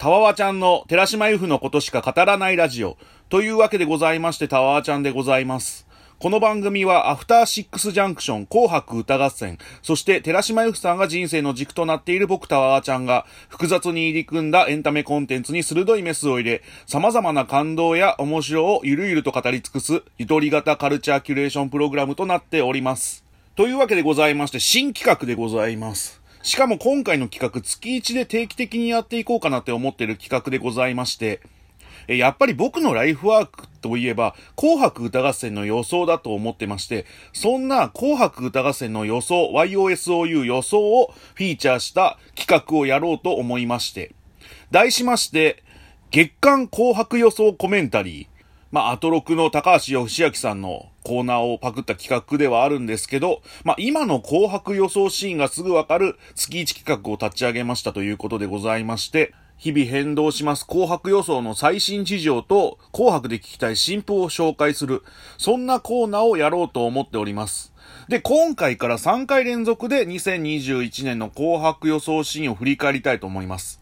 たわわちゃんの寺島由布のことしか語らないラジオ。というわけでございまして、たわわちゃんでございます。この番組は、アフターシックスジャンクション、紅白歌合戦、そして寺島由布さんが人生の軸となっている僕たわわちゃんが、複雑に入り組んだエンタメコンテンツに鋭いメスを入れ、様々な感動や面白をゆるゆると語り尽くす、ゆとり型カルチャーキュレーションプログラムとなっております。というわけでございまして、新企画でございます。しかも今回の企画、月1で定期的にやっていこうかなって思ってる企画でございまして、え、やっぱり僕のライフワークといえば、紅白歌合戦の予想だと思ってまして、そんな紅白歌合戦の予想、YOSOU 予想をフィーチャーした企画をやろうと思いまして、題しまして、月間紅白予想コメンタリー、まあ、アトロクの高橋義明さんのコーナーをパクった企画ではあるんですけど、まあ、今の紅白予想シーンがすぐわかる月1企画を立ち上げましたということでございまして、日々変動します紅白予想の最新事情と紅白で聞きたい新譜を紹介する、そんなコーナーをやろうと思っております。で、今回から3回連続で2021年の紅白予想シーンを振り返りたいと思います。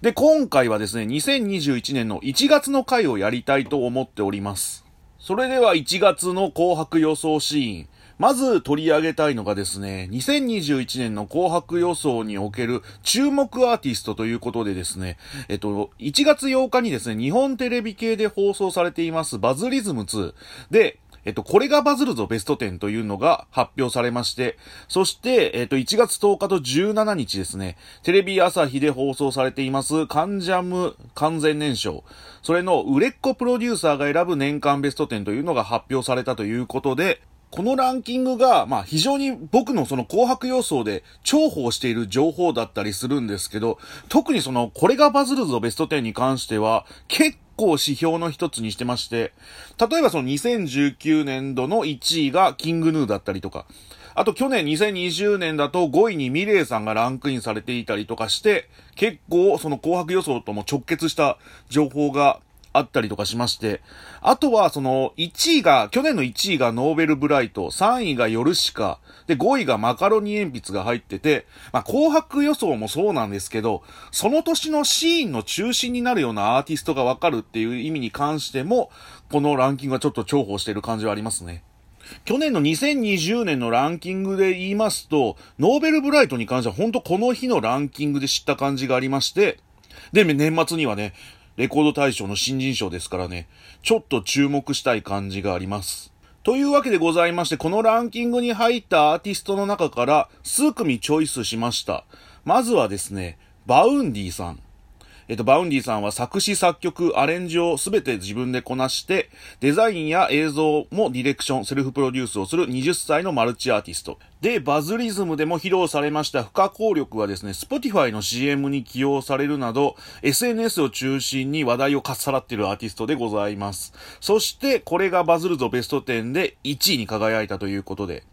で、今回はですね、2021年の1月の回をやりたいと思っております。それでは1月の紅白予想シーン。まず取り上げたいのがですね、2021年の紅白予想における注目アーティストということでですね、えっと、1月8日にですね、日本テレビ系で放送されていますバズリズム2で、えっと、これがバズるぞベスト10というのが発表されまして、そして、えっと、1月10日と17日ですね、テレビ朝日で放送されています、カンジャム完全燃焼。それの売れっ子プロデューサーが選ぶ年間ベスト10というのが発表されたということで、このランキングが、まあ非常に僕のその紅白予想で重宝している情報だったりするんですけど、特にそのこれがバズるぞベスト10に関しては結構指標の一つにしてまして、例えばその2019年度の1位がキングヌーだったりとか、あと去年2020年だと5位にミレイさんがランクインされていたりとかして、結構その紅白予想とも直結した情報があったりとかしまして、あとはその1位が、去年の1位がノーベルブライト、3位がヨルシカ、で5位がマカロニ鉛筆が入ってて、まあ紅白予想もそうなんですけど、その年のシーンの中心になるようなアーティストがわかるっていう意味に関しても、このランキングはちょっと重宝してる感じはありますね。去年の2020年のランキングで言いますと、 Novelbright に関しては本当この日のランキングで知った感じがありまして、で、年末にはね、レコード大賞の新人賞ですからね、ちょっと注目したい感じがあります。というわけでございまして、このランキングに入ったアーティストの中から数組チョイスしました。まずはですね、 Vaundyさん。えっと、 Vaundyさんは作詞作曲、アレンジをすべて自分でこなして、デザインや映像もディレクション、セルフプロデュースをする20歳のマルチアーティスト。で、バズリズムでも披露されました不可抗力はですね、Spotify の CM に起用されるなど、SNS を中心に話題をかっさらっているアーティストでございます。そして、これがバズるぞベスト10で1位に輝いたということで、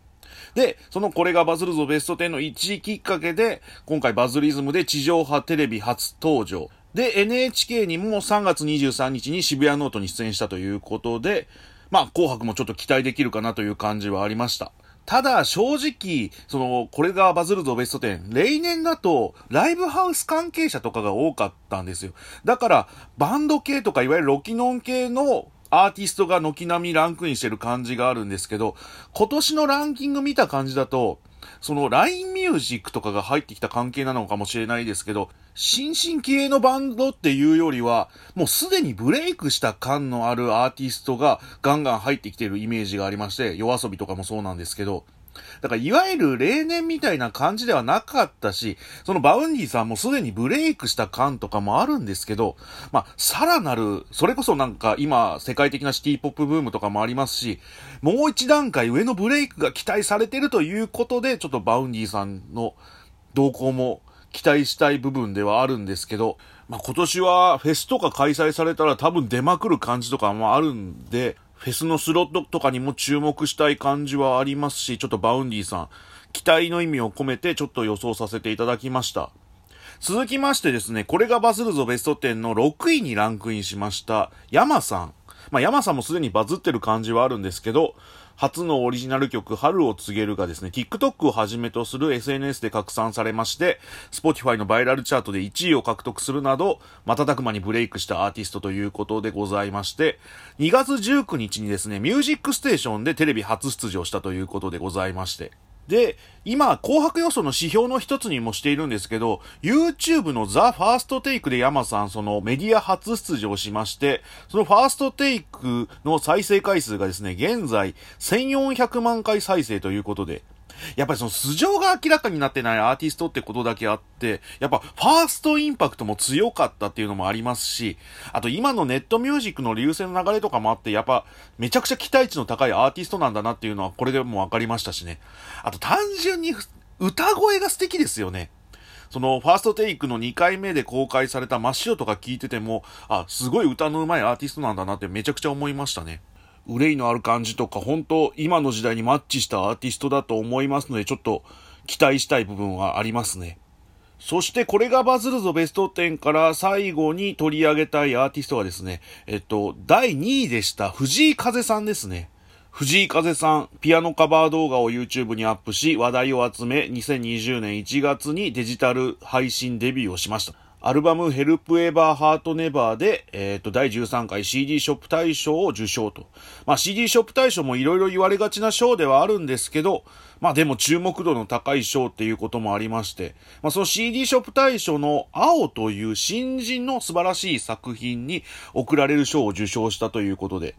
で、そのこれがバズるぞベスト10の1位きっかけで、今回バズリズムで地上波テレビ初登場。で、NHK にも3月23日に渋谷ノートに出演したということで、まあ、紅白もちょっと期待できるかなという感じはありました。ただ、正直、その、これがバズるぞベスト10。例年だと、ライブハウス関係者とかが多かったんですよ。だから、バンド系とか、いわゆるロキノン系のアーティストが軒並みランクインしてる感じがあるんですけど、今年のランキング見た感じだと、その LINE ミュージックとかが入ってきた関係なのかもしれないですけど、新進気鋭のバンドっていうよりは、もうすでにブレイクした感のあるアーティストがガンガン入ってきてるイメージがありまして、 YOASOBI とかもそうなんですけど、だからいわゆる例年みたいな感じではなかったし、その Vaundyさんもすでにブレイクした感とかもあるんですけど、まあ、さらなる、それこそなんか今世界的なシティポップブームとかもありますし、もう一段階上のブレイクが期待されてるということで、ちょっと Vaundyさんの動向も期待したい部分ではあるんですけど、まあ、今年はフェスとか開催されたら多分出まくる感じとかもあるんで、フェスのスロットとかにも注目したい感じはありますし、ちょっと Vaundyさん、期待の意味を込めてちょっと予想させていただきました。続きましてですね、これがバズるぞベスト10の6位にランクインしました、 yamaさん。まあ、 yamaさんもすでにバズってる感じはあるんですけど、初のオリジナル曲、春を告げるがですね、TikTok をはじめとする SNS で拡散されまして、Spotify のバイラルチャートで1位を獲得するなど、瞬く間にブレイクしたアーティストということでございまして、2月19日にですね、ミュージックステーションでテレビ初出場したということでございまして、で、今、紅白予想の指標の一つにもしているんですけど、YouTube のザ・ファーストテイクで山さん、そのメディア初出場しまして、そのファーストテイクの再生回数がですね、現在1400万回再生ということで、やっぱりその素性が明らかになってないアーティストってことだけあって、やっぱファーストインパクトも強かったっていうのもありますし、あと今のネットミュージックの流星の流れとかもあって、やっぱめちゃくちゃ期待値の高いアーティストなんだなっていうのはこれでも分かりましたしね。あと単純に歌声が素敵ですよね。その、ファーストテイクの2回目で公開された真っ白とか聞いてても、あ、すごい歌の上手いアーティストなんだなってめちゃくちゃ思いましたね。憂いのある感じとか、本当今の時代にマッチしたアーティストだと思いますので、ちょっと期待したい部分はありますね。そしてこれがバズるぞベスト10から最後に取り上げたいアーティストはですね、えっと、第2位でした藤井風さんですね。藤井風さん、ピアノカバー動画を YouTube にアップし、話題を集め、2020年1月にデジタル配信デビューをしました。アルバムヘルプエバーハートネバーで、えっ、ー、と、第13回 CD ショップ大賞を受賞と。まあ CD ショップ大賞もいろいろ言われがちな賞ではあるんですけど、まあでも注目度の高い賞っていうこともありまして、まあその CD ショップ大賞の青という新人の素晴らしい作品に贈られる賞を受賞したということで、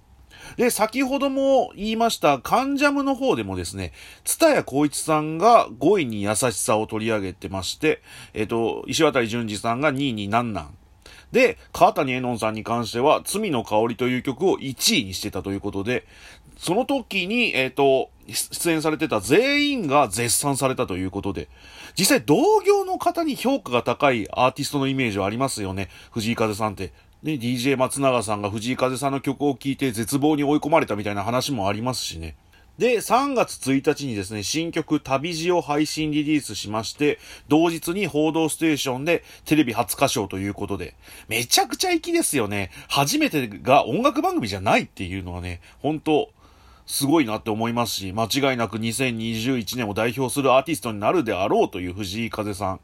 で、先ほども言いました、カンジャムの方でもですね、ツタヤ光一さんが5位に優しさを取り上げてまして、えっ、と、石渡淳二さんが2位になんなん。で、川谷絵音さんに関しては、罪の香りという曲を1位にしてたということで、その時に、えっ、ー、と、出演されてた全員が絶賛されたということで、実際同業の方に評価が高いアーティストのイメージはありますよね。藤井風さんって。ね、DJ 松永さんが藤井風さんの曲を聴いて絶望に追い込まれたみたいな話もありますしね。で、3月1日にですね、新曲旅路を配信リリースしまして、同日に報道ステーションでテレビ初歌唱ということで、めちゃくちゃ粋ですよね。初めてが音楽番組じゃないっていうのはね、本当すごいなって思いますし、間違いなく2021年を代表するアーティストになるであろうという藤井風さん。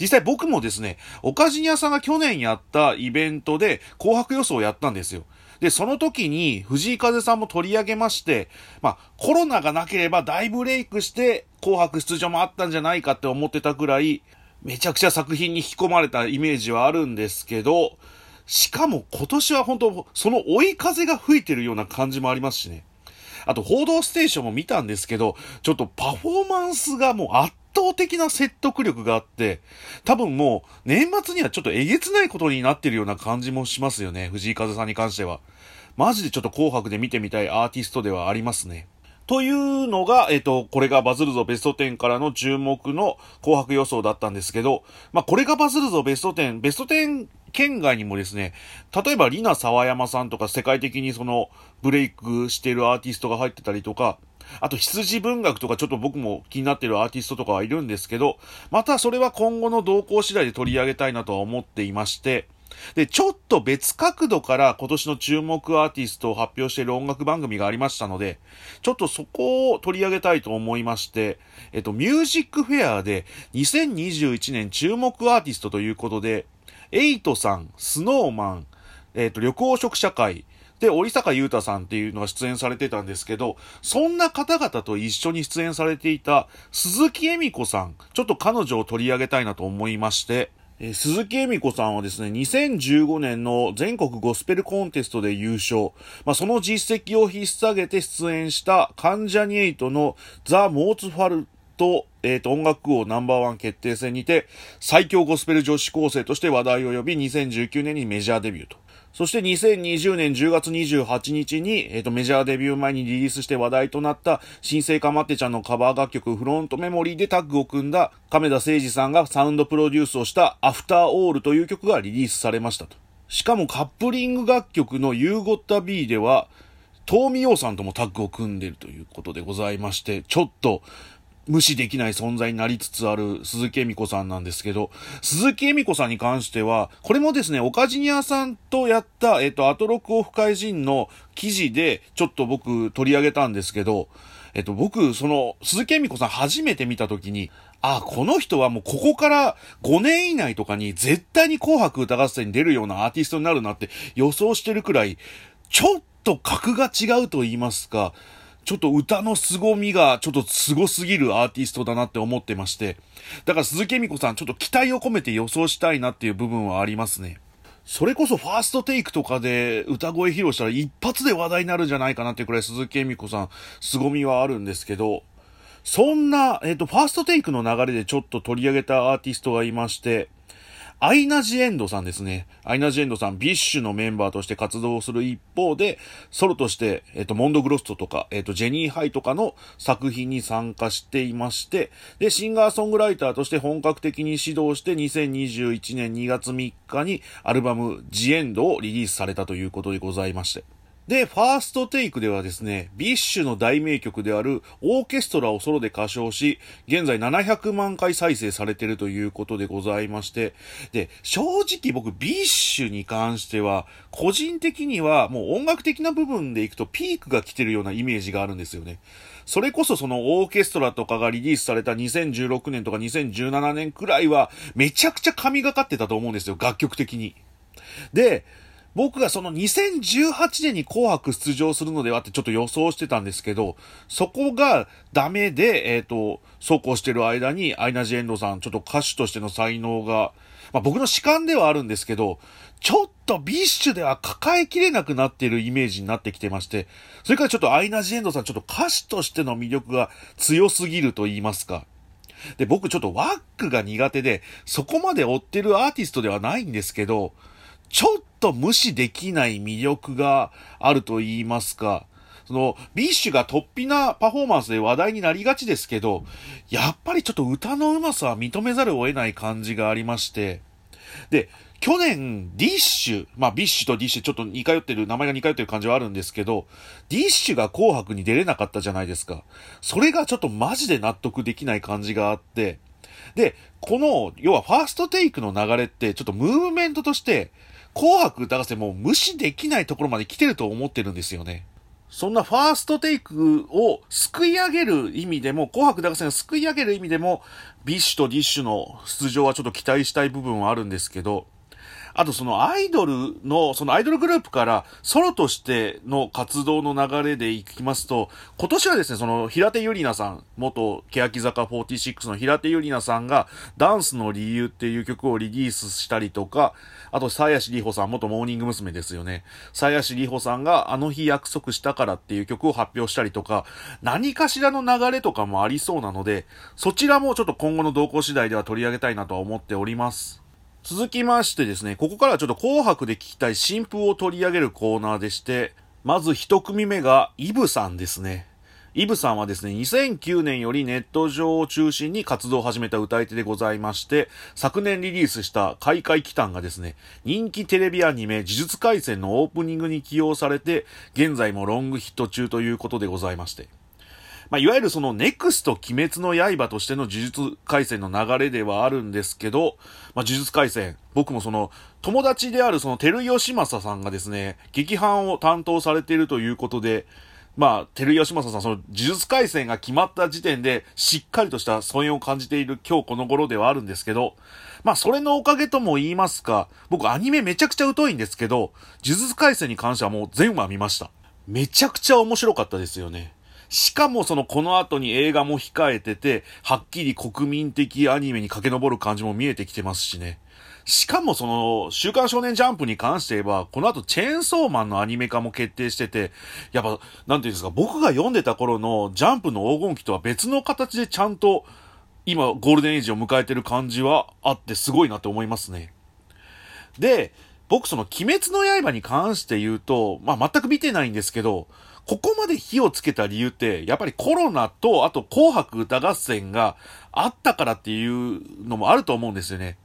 実際僕もですね、おかじに屋さんが去年やったイベントで紅白予想をやったんですよ。で、その時に藤井風さんも取り上げまして、まあ、コロナがなければ大ブレイクして紅白出場もあったんじゃないかって思ってたくらい、めちゃくちゃ作品に引き込まれたイメージはあるんですけど、しかも今年は本当、その追い風が吹いてるような感じもありますしね。あと、報道ステーションも見たんですけど、ちょっとパフォーマンスがもう圧倒的な説得力があって、多分もう年末にはちょっとえげつないことになってるような感じもしますよね。藤井風さんに関しては。マジでちょっと紅白で見てみたいアーティストではありますね。というのが、えっ、と、これがバズるぞベスト10からの注目の紅白予想だったんですけど、まあ、これがバズるぞベスト10、ベスト10県外にもですね、例えばリナ沢山さんとか世界的にそのブレイクしてるアーティストが入ってたりとか、あと羊文学とかちょっと僕も気になってるアーティストとかはいるんですけど、またそれは今後の動向次第で取り上げたいなとは思っていまして、で、ちょっと別角度から今年の注目アーティストを発表している音楽番組がありましたので、ちょっとそこを取り上げたいと思いまして、えっと、ミュージックフェアで2021年注目アーティストということで、エイトさん、スノーマン、えっと、緑黄色社会、で、折坂優太さんっていうのが出演されてたんですけど、そんな方々と一緒に出演されていた鈴木恵美子さん、ちょっと彼女を取り上げたいなと思いまして、え鈴木恵美子さんはですね、2015年の全国ゴスペルコンテストで優勝。まあ、その実績を引っ提げて出演した関ジャニエイトのザ・モーツファルト、えっ、ー、と、音楽王ナンバーワン決定戦にて、最強ゴスペル女子高生として話題を呼び、2019年にメジャーデビューと。そして2020年10月28日に、えっ、ー、と、メジャーデビュー前にリリースして話題となった、新生かまってちゃんのカバー楽曲フロントメモリーでタッグを組んだ亀田誠二さんがサウンドプロデュースをしたアフターオールという曲がリリースされましたと。しかもカップリング楽曲の You Gotta Be では、東美陽さんともタッグを組んでるということでございまして、ちょっと、無視できない存在になりつつある鈴木恵美子さんなんですけど、鈴木恵美子さんに関しては、これもですね、オカジニアさんとやった、えっ、と、アトロックオフ会人の記事で、ちょっと僕取り上げたんですけど、えっと、僕、その、鈴木恵美子さん初めて見たときに、あ、この人はもうここから5年以内とかに絶対に紅白歌合戦に出るようなアーティストになるなって予想してるくらい、ちょっと格が違うと言いますか、ちょっと歌の凄みがちょっと凄すぎるアーティストだなって思ってまして。だから鈴木恵美子さんちょっと期待を込めて予想したいなっていう部分はありますね。それこそファーストテイクとかで歌声披露したら一発で話題になるんじゃないかなっていうくらい鈴木恵美子さん凄みはあるんですけど、そんな、えっ、と、ファーストテイクの流れでちょっと取り上げたアーティストがいまして、アイナ・ジ・エンドさんですね。アイナ・ジ・エンドさん、 BiSHのメンバーとして活動する一方で、ソロとして、えっ、と、 MONDO GROSSO とか、えっ、と、ジェニーハイとかの作品に参加していまして、で、シンガーソングライターとして本格的に始動して、2021年2月3日にアルバム、 THE ENDをリリースされたということでございまして。で、 FIRST TAKE ではですね、 BiSHの大名曲であるオーケストラをソロで歌唱し、現在700万回再生されているということでございまして、で、正直僕 BiSH に関しては、個人的にはもう音楽的な部分でいくとピークが来てるようなイメージがあるんですよね。それこそそのオーケストラとかがリリースされた2016年とか2017年くらいはめちゃくちゃ神がかってたと思うんですよ、楽曲的に。で、僕がその2018年に紅白出場するのではってちょっと予想してたんですけど、そこがダメで、えっ、ー、と、そうこうしてる間に、アイナ・ジ・エンドさん、ちょっと歌手としての才能が、まあ僕の主観ではあるんですけど、ちょっと BiSH では抱えきれなくなっているイメージになってきてまして、それからちょっとアイナ・ジ・エンドさん、ちょっと歌手としての魅力が強すぎると言いますか。で、僕ちょっと WACK が苦手で、そこまで追ってるアーティストではないんですけど、ちょっと無視できない魅力があると言いますか、その、 BiSHが突飛なパフォーマンスで話題になりがちですけど、やっぱりちょっと歌の上手さは認めざるを得ない感じがありまして、で、去年、 DISH、まあ、 BiSHと DISHちょっと似通ってる、名前が似通ってる感じはあるんですけど、 DISHが紅白に出れなかったじゃないですか。それがちょっとマジで納得できない感じがあって、で、この、要は FIRST TAKE の流れって、ちょっとムーブメントとして、紅白歌合戦も無視できないところまで来てると思ってるんですよね。そんな FIRST TAKE を救い上げる意味でも、紅白歌合戦を救い上げる意味でも、 BiSHと DISHの出場はちょっと期待したい部分はあるんですけど、あとそのアイドルの、そのアイドルグループからソロとしての活動の流れでいきますと、今年はですね、その平手友梨奈さん、元欅坂46の平手友梨奈さんがダンスの理由っていう曲をリリースしたりとか、あと、鞘師里穂さん、元モーニング娘。ですよね。鞘師里穂さんがあの日約束したからっていう曲を発表したりとか、何かしらの流れとかもありそうなので、そちらもちょっと今後の動向次第では取り上げたいなとは思っております。続きましてですね、ここからはちょっと紅白で聞きたい新風を取り上げるコーナーでして、まず一組目がイブさんですね。イブさんはですね、2009年よりネット上を中心に活動を始めた歌い手でございまして、昨年リリースした開会期間がですね、人気テレビアニメ呪術廻戦のオープニングに起用されて、現在もロングヒット中ということでございまして。まあ、いわゆるそのネクスト鬼滅の刃としての呪術廻戦の流れではあるんですけど、まあ、呪術廻戦、僕もその、友達であるその、照吉正さんがですね、劇版を担当されているということで、まあ、照吉正さん、その、呪術廻戦が決まった時点で、しっかりとした尊厳を感じている今日この頃ではあるんですけど、まあ、それのおかげとも言いますか、僕アニメめちゃくちゃ疎いんですけど、呪術廻戦に関してはもう全話見ました。めちゃくちゃ面白かったですよね。しかもそのこの後に映画も控えてて、はっきり国民的アニメに駆け上る感じも見えてきてますしね。しかもその、週刊少年ジャンプに関して言えば、この後チェーンソーマンのアニメ化も決定してて、やっぱ、なんていうんですか、僕が読んでた頃のジャンプの黄金期とは別の形でちゃんと、今、ゴールデンエイジを迎えてる感じはあってすごいなって思いますね。で、僕その鬼滅の刃に関して言うと、まあ、全く見てないんですけど、ここまで火をつけた理由って、やっぱりコロナと、あと紅白歌合戦があったからっていうのもあると思うんですよね。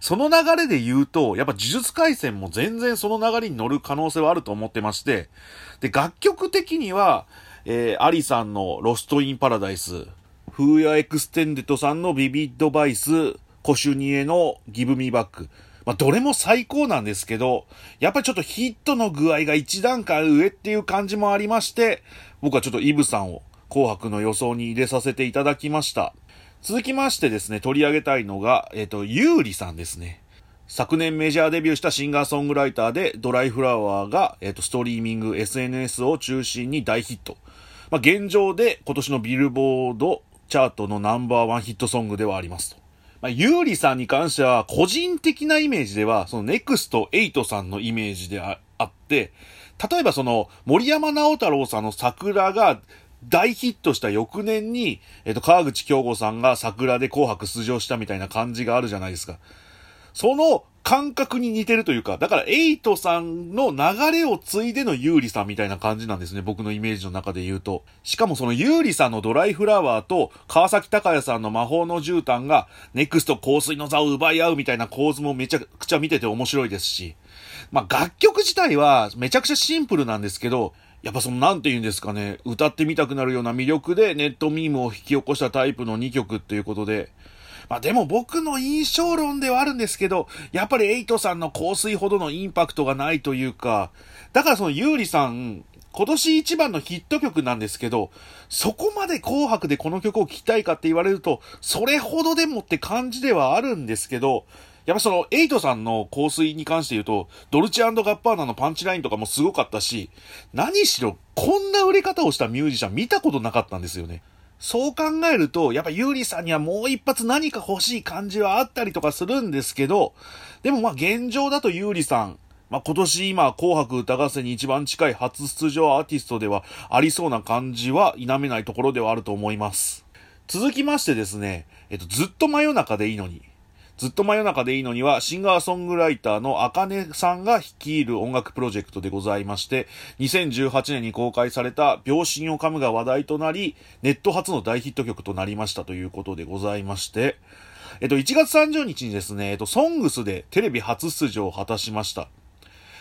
その流れで言うと、やっぱ呪術廻戦も全然その流れに乗る可能性はあると思ってまして、で、楽曲的には、えー、 ALIさんの Lost in Paradise、 Who-ya Extendedさんの VIVID VICE、 Cö shu Nieの give it back。まあ、どれも最高なんですけど、やっぱりちょっとヒットの具合が一段階上っていう感じもありまして、僕はちょっと Eveさんを紅白の予想に入れさせていただきました。続きましてですね、取り上げたいのが、えっ、ー、と、優里さんですね。昨年メジャーデビューしたシンガーソングライターで、ドライフラワーが、えっ、ー、と、ストリーミング、SNS を中心に大ヒット。まあ、現状で今年のビルボードチャートのナンバーワンヒットソングではありますと。まあ、優里さんに関しては、個人的なイメージでは、そのネクスト瑛人さんのイメージであって、例えばその、森山直太朗さんの桜が大ヒットした翌年に、えっと、河口恭吾さんが桜で紅白出場したみたいな感じがあるじゃないですか。その感覚に似てるというか、だから瑛人さんの流れを継いでの優里さんみたいな感じなんですね。僕のイメージの中で言うと。しかもその優里さんのドライフラワーと川崎鷹也さんの魔法の絨毯がネクスト香水の座を奪い合うみたいな構図もめちゃくちゃ見てて面白いですし。まあ楽曲自体はめちゃくちゃシンプルなんですけど、やっぱそのなんて言うんですかね、歌ってみたくなるような魅力でネットミームを引き起こしたタイプの2曲っていうことで、まあでも僕の印象論ではあるんですけど、やっぱりエイトさんの香水ほどのインパクトがないというか、だからそのユーリさん、今年一番のヒット曲なんですけど、そこまで紅白でこの曲を聴きたいかって言われると、それほどでもって感じではあるんですけど、やっぱその、エイトさんの香水に関して言うと、ドルチェガッパーナのパンチラインとかもすごかったし、何しろ、こんな売れ方をしたミュージシャン見たことなかったんですよね。そう考えると、やっぱユーリさんにはもう一発何か欲しい感じはあったりとかするんですけど、でもまあ現状だとユーリさん、まあ今年今紅白歌合戦に一番近い初出場アーティストではありそうな感じは否めないところではあると思います。続きましてですね、えっと、ずっと真夜中でいいのに、ずっと真夜中でいいのには、シンガーソングライターのあかねさんが率いる音楽プロジェクトでございまして、2018年に公開された秒針を噛むが話題となり、ネット初の大ヒット曲となりましたということでございまして、えっと、1月30日にですね、えっと、ソングスでテレビ初出場を果たしました。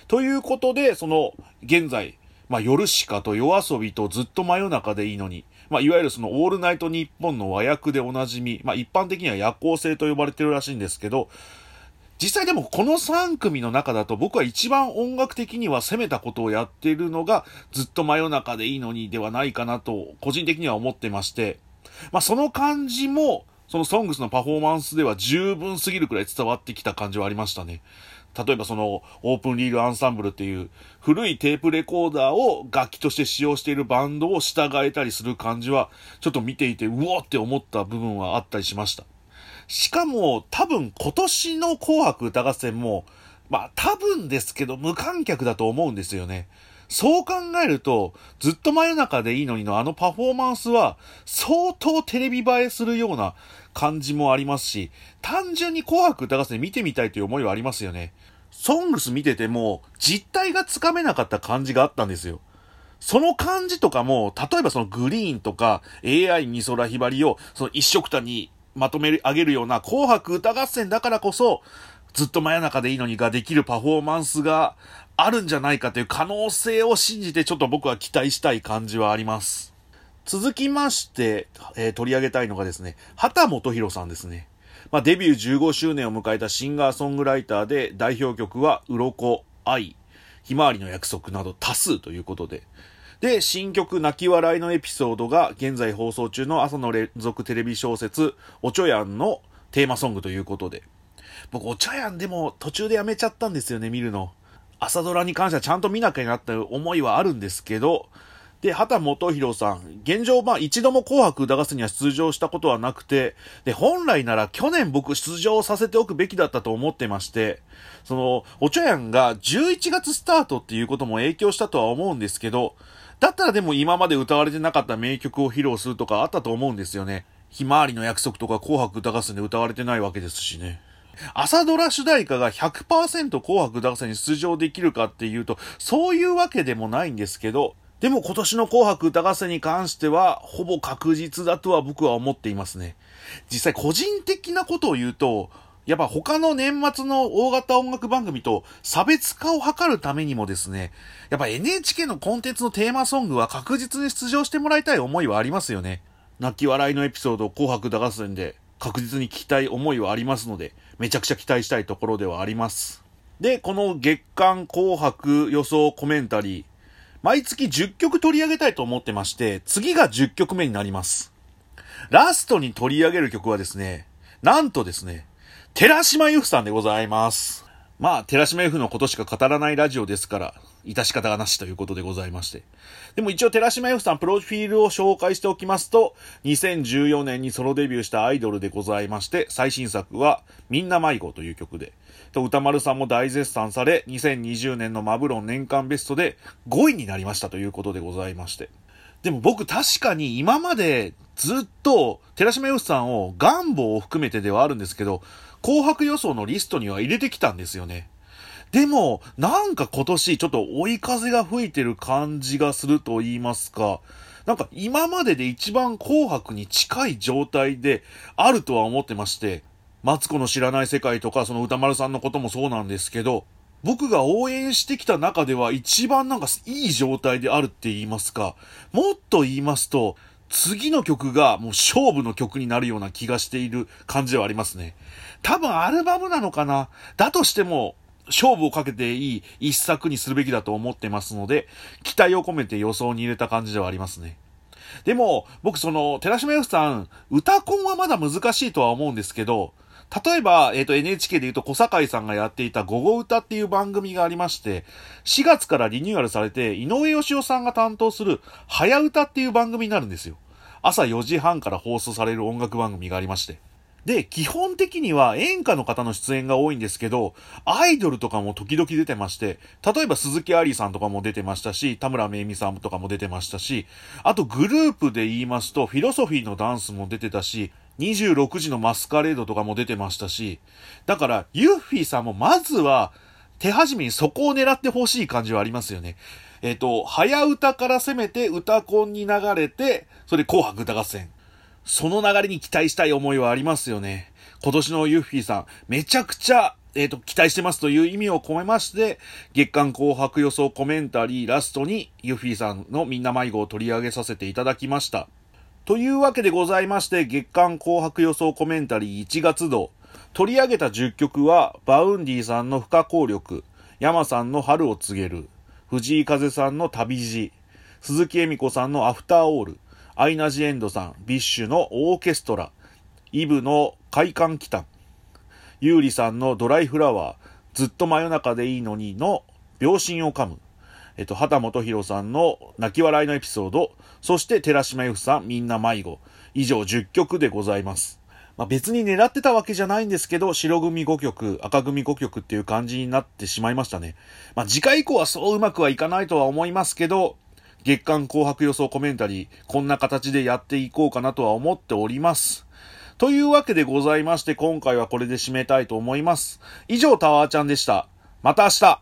ということで、その、現在、まあ、夜しかと夜遊びとずっと真夜中でいいのに、まあ、いわゆるそのオールナイトニッポンの和訳でおなじみ、まあ、一般的には夜行性と呼ばれてるらしいんですけど、実際でもこの3組の中だと僕は一番音楽的には攻めたことをやっているのがずっと真夜中でいいのにではないかなと個人的には思ってまして、まあその感じもそのソングスのパフォーマンスでは十分すぎるくらい伝わってきた感じはありましたね。例えばそのオープンリールアンサンブルっていう古いテープレコーダーを楽器として使用しているバンドを従えたりする感じはちょっと見ていてうおって思った部分はあったりしました。しかも多分今年の紅白歌合戦もまあ多分ですけど無観客だと思うんですよね。そう考えると、ずっと真夜中でいいのにのあのパフォーマンスは、相当テレビ映えするような感じもありますし、単純に紅白歌合戦見てみたいという思いはありますよね。ソングス見てても、実態がつかめなかった感じがあったんですよ。その感じとかも、例えばそのグリーンとか AI 美空ひばりをその一色たにまとめ上げるような紅白歌合戦だからこそ、ずっと真夜中でいいのにができるパフォーマンスがあるんじゃないかという可能性を信じてちょっと僕は期待したい感じはあります。続きまして、えー、取り上げたいのがですね、畑本博さんですね。まあ、デビュー15周年を迎えたシンガーソングライターで代表曲は、鱗、愛、ひまわりの約束など多数ということで。で、新曲泣き笑いのエピソードが現在放送中の朝の連続テレビ小説、おちょやんのテーマソングということで。僕、お茶やんでも途中でやめちゃったんですよね、見るの。朝ドラに関してはちゃんと見なきゃなって思いはあるんですけど、で、畑元博さん、現状、まあ一度も紅白歌合戦には出場したことはなくて、で、本来なら去年僕出場させておくべきだったと思ってまして、その、おちょやんが11月スタートっていうことも影響したとは思うんですけど、だったらでも今まで歌われてなかった名曲を披露するとかあったと思うんですよね。ひまわりの約束とか紅白歌合戦で歌われてないわけですしね。朝ドラ主題歌が100%紅白歌合戦に出場できるかっていうと、そういうわけでもないんですけど、でも今年の紅白歌合戦に関しては、ほぼ確実だとは僕は思っていますね。実際個人的なことを言うと、やっぱ他の年末の大型音楽番組と差別化を図るためにもですね、やっぱ NHK のコンテンツのテーマソングは確実に出場してもらいたい思いはありますよね。泣き笑いのエピソード紅白歌合戦で確実に聞きたい思いはありますので、めちゃくちゃ期待したいところではあります。で、この月間紅白予想コメンタリー、毎月10曲取り上げたいと思ってまして、次が10曲目になります。ラストに取り上げる曲はですね、なんとですね、寺島由布さんでございます。まあ、寺島由布のことしか語らないラジオですから、致し方がなしということでございまして。でも一応寺島由布さんプロフィールを紹介しておきますと、2014年にソロデビューしたアイドルでございまして、最新作はみんな迷子という曲で、と歌丸さんも大絶賛され、2020年のマブロン年間ベストで5位になりましたということでございまして。でも僕確かに今までずっと寺島由布さんをガンボを含めてではあるんですけど、紅白予想のリストには入れてきたんですよね。でも、なんか今年ちょっと追い風が吹いてる感じがすると言いますか、なんか今までで一番紅白に近い状態であるとは思ってまして、マツコの知らない世界とか、その歌丸さんのこともそうなんですけど、僕が応援してきた中では一番なんかいい状態であるって言いますか、もっと言いますと、次の曲がもう勝負の曲になるような気がしている感じはありますね。多分アルバムなのかな。だとしても、勝負をかけていい一作にするべきだと思ってますので、期待を込めて予想に入れた感じではありますね。でも、僕その、寺島由布さん、歌コンはまだ難しいとは思うんですけど、例えば、えっ、ー、と NHK で言うと小堺さんがやっていた午後歌っていう番組がありまして、4月からリニューアルされて、井上義雄さんが担当する、早歌っていう番組になるんですよ。朝4時半から放送される音楽番組がありまして。で、基本的には演歌の方の出演が多いんですけど、アイドルとかも時々出てまして、例えば鈴木愛理さんとかも出てましたし、田村めいみさんとかも出てましたし、あとグループで言いますと、フィロソフィーのダンスも出てたし、26時のマスカレードとかも出てましたし、だから、ユッフィーさんもまずは、手始めにそこを狙ってほしい感じはありますよね。えっ、ー、と、早歌から攻めて歌コンに流れて、それ紅白歌合戦。その流れに期待したい思いはありますよね。今年のユッフィーさん、めちゃくちゃ、えっ、ー、と、期待してますという意味を込めまして、月間紅白予想コメンタリーラストに、ユッフィーさんのみんな迷子を取り上げさせていただきました。というわけでございまして、月間紅白予想コメンタリー1月度。取り上げた10曲は、バウンディさんの不可抗力、 yamaさんの春を告げる、藤井風さんの旅路、鈴木瑛美子さんの After All、アイナ・ジ・エンドさん、ビッシュのオーケストラ、イブの快感期間、優里さんのドライフラワー、ずっと真夜中でいいのにの秒針を噛む、えっと、秦基博さんの泣き笑いのエピソード、そして寺嶋由芙さん、みんな迷子。以上10曲でございます。まあ、別に狙ってたわけじゃないんですけど、白組5曲、赤組5曲っていう感じになってしまいましたね。まあ、次回以降はそううまくはいかないとは思いますけど、月間紅白予想コメンタリー、こんな形でやっていこうかなとは思っております。というわけでございまして、今回はこれで締めたいと思います。以上、タワーちゃんでした。また明日